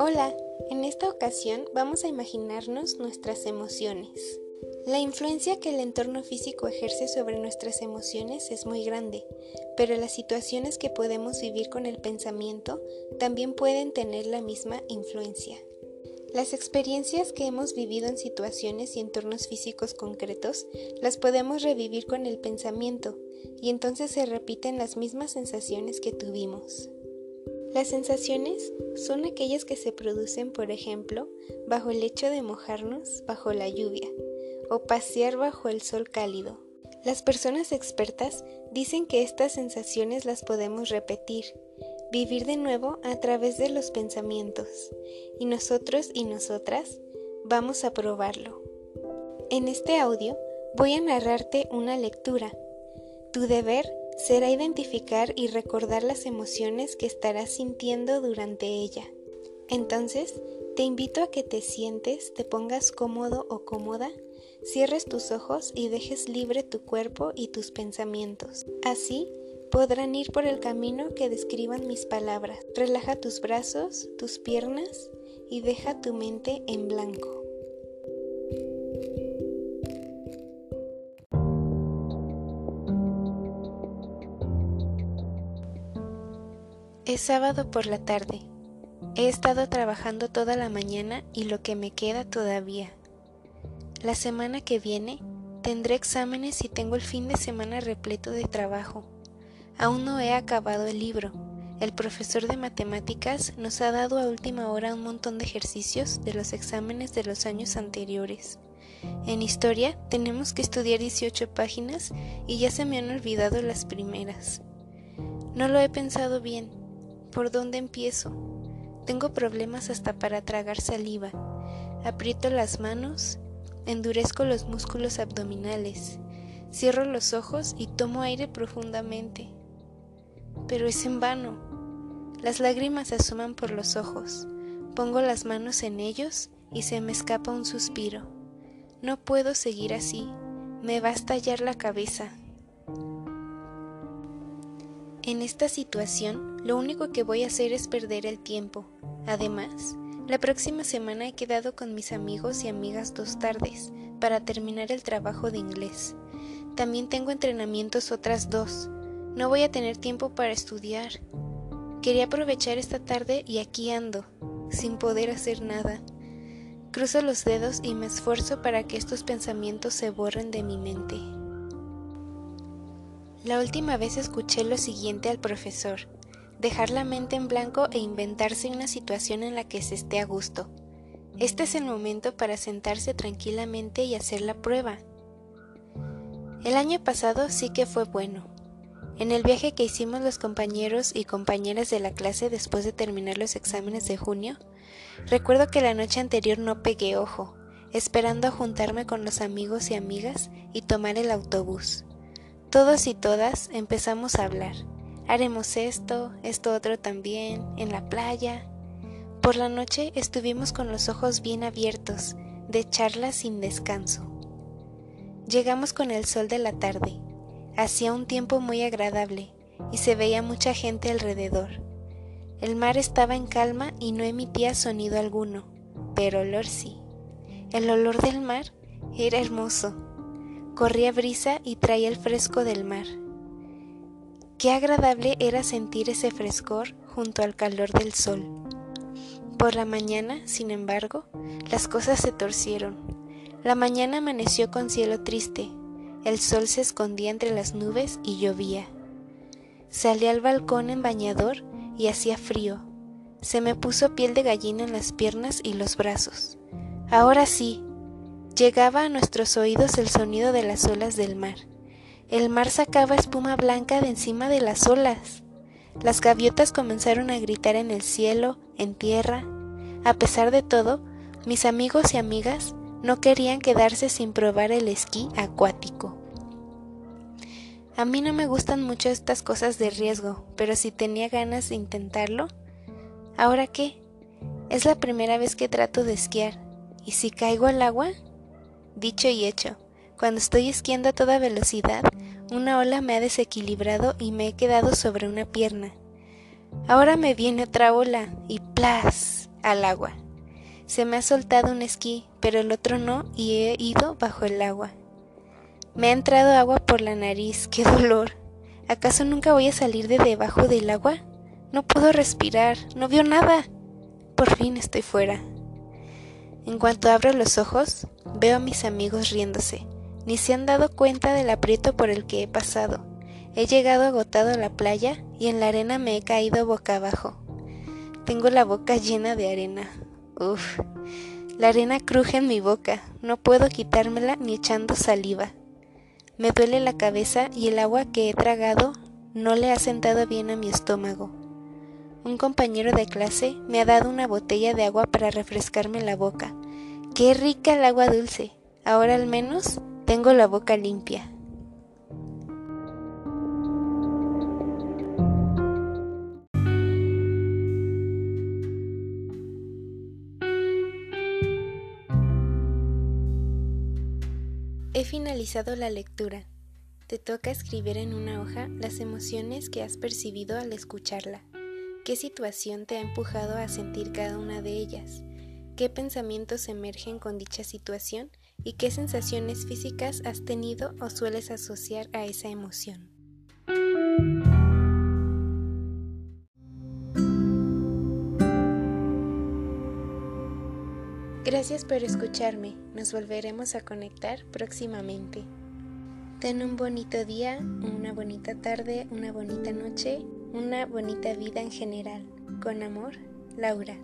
Hola, en esta ocasión vamos a imaginarnos nuestras emociones. La influencia que el entorno físico ejerce sobre nuestras emociones es muy grande, pero las situaciones que podemos vivir con el pensamiento también pueden tener la misma influencia. Las experiencias que hemos vivido en situaciones y entornos físicos concretos las podemos revivir con el pensamiento y entonces se repiten las mismas sensaciones que tuvimos. Las sensaciones son aquellas que se producen, por ejemplo, bajo el hecho de mojarnos bajo la lluvia o pasear bajo el sol cálido. Las personas expertas dicen que estas sensaciones las podemos repetir, vivir de nuevo a través de los pensamientos, y nosotros y nosotras vamos a probarlo. En este audio voy a narrarte una lectura. Tu deber será identificar y recordar las emociones que estarás sintiendo durante ella. Entonces, te invito a que te sientes, te pongas cómodo o cómoda, cierres tus ojos y dejes libre tu cuerpo y tus pensamientos. Así, podrán ir por el camino que describan mis palabras. Relaja tus brazos, tus piernas y deja tu mente en blanco. Es sábado por la tarde. He estado trabajando toda la mañana y lo que me queda todavía. La semana que viene tendré exámenes y tengo el fin de semana repleto de trabajo. Aún no he acabado el libro. El profesor de matemáticas nos ha dado a última hora un montón de ejercicios de los exámenes de los años anteriores. En historia tenemos que estudiar 18 páginas y ya se me han olvidado las primeras. No lo he pensado bien ¿Por dónde empiezo? Tengo problemas hasta para tragar saliva. Aprieto las manos, endurezco los músculos abdominales, cierro los ojos y tomo aire profundamente. Pero es en vano. Las lágrimas asoman por los ojos. Pongo las manos en ellos y se me escapa un suspiro. No puedo seguir así. Me va a estallar la cabeza. En esta situación, lo único que voy a hacer es perder el tiempo. Además, la próxima semana he quedado con mis amigos y amigas dos tardes para terminar el trabajo de inglés. También tengo entrenamientos otras dos. No voy a tener tiempo para estudiar. Quería aprovechar esta tarde y aquí ando, sin poder hacer nada. Cruzo los dedos y me esfuerzo para que estos pensamientos se borren de mi mente. La última vez escuché lo siguiente al profesor, dejar la mente en blanco e inventarse una situación en la que se esté a gusto. Este es el momento para sentarse tranquilamente y hacer la prueba. El año pasado sí que fue bueno. En el viaje que hicimos los compañeros y compañeras de la clase después de terminar los exámenes de junio, recuerdo que la noche anterior no pegué ojo, esperando a juntarme con los amigos y amigas y tomar el autobús. Todos y todas empezamos a hablar. Haremos esto, esto otro también, en la playa. Por la noche estuvimos con los ojos bien abiertos, de charla sin descanso. Llegamos con el sol de la tarde. Hacía un tiempo muy agradable y se veía mucha gente alrededor. El mar estaba en calma y no emitía sonido alguno, pero olor sí. El olor del mar era hermoso Corría brisa y traía el fresco del mar. Qué agradable era sentir ese frescor junto al calor del sol. Por la mañana, sin embargo, las cosas se torcieron. La mañana amaneció con cielo triste, el sol se escondía entre las nubes y llovía. Salí al balcón en bañador y hacía frío. Se me puso piel de gallina en las piernas y los brazos. Ahora sí, Llegaba a nuestros oídos el sonido de las olas del mar. El mar sacaba espuma blanca de encima de las olas. Las gaviotas comenzaron a gritar en el cielo, en tierra. A pesar de todo, mis amigos y amigas no querían quedarse sin probar el esquí acuático. A mí no me gustan mucho estas cosas de riesgo, pero si tenía ganas de intentarlo, ¿ahora qué? Es la primera vez que trato de esquiar, ¿y si caigo al agua? Dicho y hecho, cuando estoy esquiando a toda velocidad, una ola me ha desequilibrado y me he quedado sobre una pierna. Ahora me viene otra ola y ¡plas! al agua. Se me ha soltado un esquí, pero el otro no y he ido bajo el agua. Me ha entrado agua por la nariz, qué dolor. ¿Acaso nunca voy a salir de debajo del agua? No puedo respirar, no veo nada. Por fin estoy fuera. En cuanto abro los ojos, veo a mis amigos riéndose. Ni se han dado cuenta del aprieto por el que he pasado. He llegado agotado a la playa y en la arena me he caído boca abajo. Tengo la boca llena de arena. Uf. La arena cruje en mi boca. No puedo quitármela ni echando saliva. Me duele la cabeza y el agua que he tragado no le ha sentado bien a mi estómago. Un compañero de clase me ha dado una botella de agua para refrescarme la boca. ¡Qué rica el agua dulce! Ahora al menos tengo la boca limpia. He finalizado la lectura. Te toca escribir en una hoja las emociones que has percibido al escucharla. ¿Qué situación te ha empujado a sentir cada una de ellas? ¿Qué pensamientos emergen con dicha situación? ¿Y qué sensaciones físicas has tenido o sueles asociar a esa emoción? Gracias por escucharme. Nos volveremos a conectar próximamente. Ten un bonito día, una bonita tarde, una bonita noche una bonita vida en general. Con amor, Laura.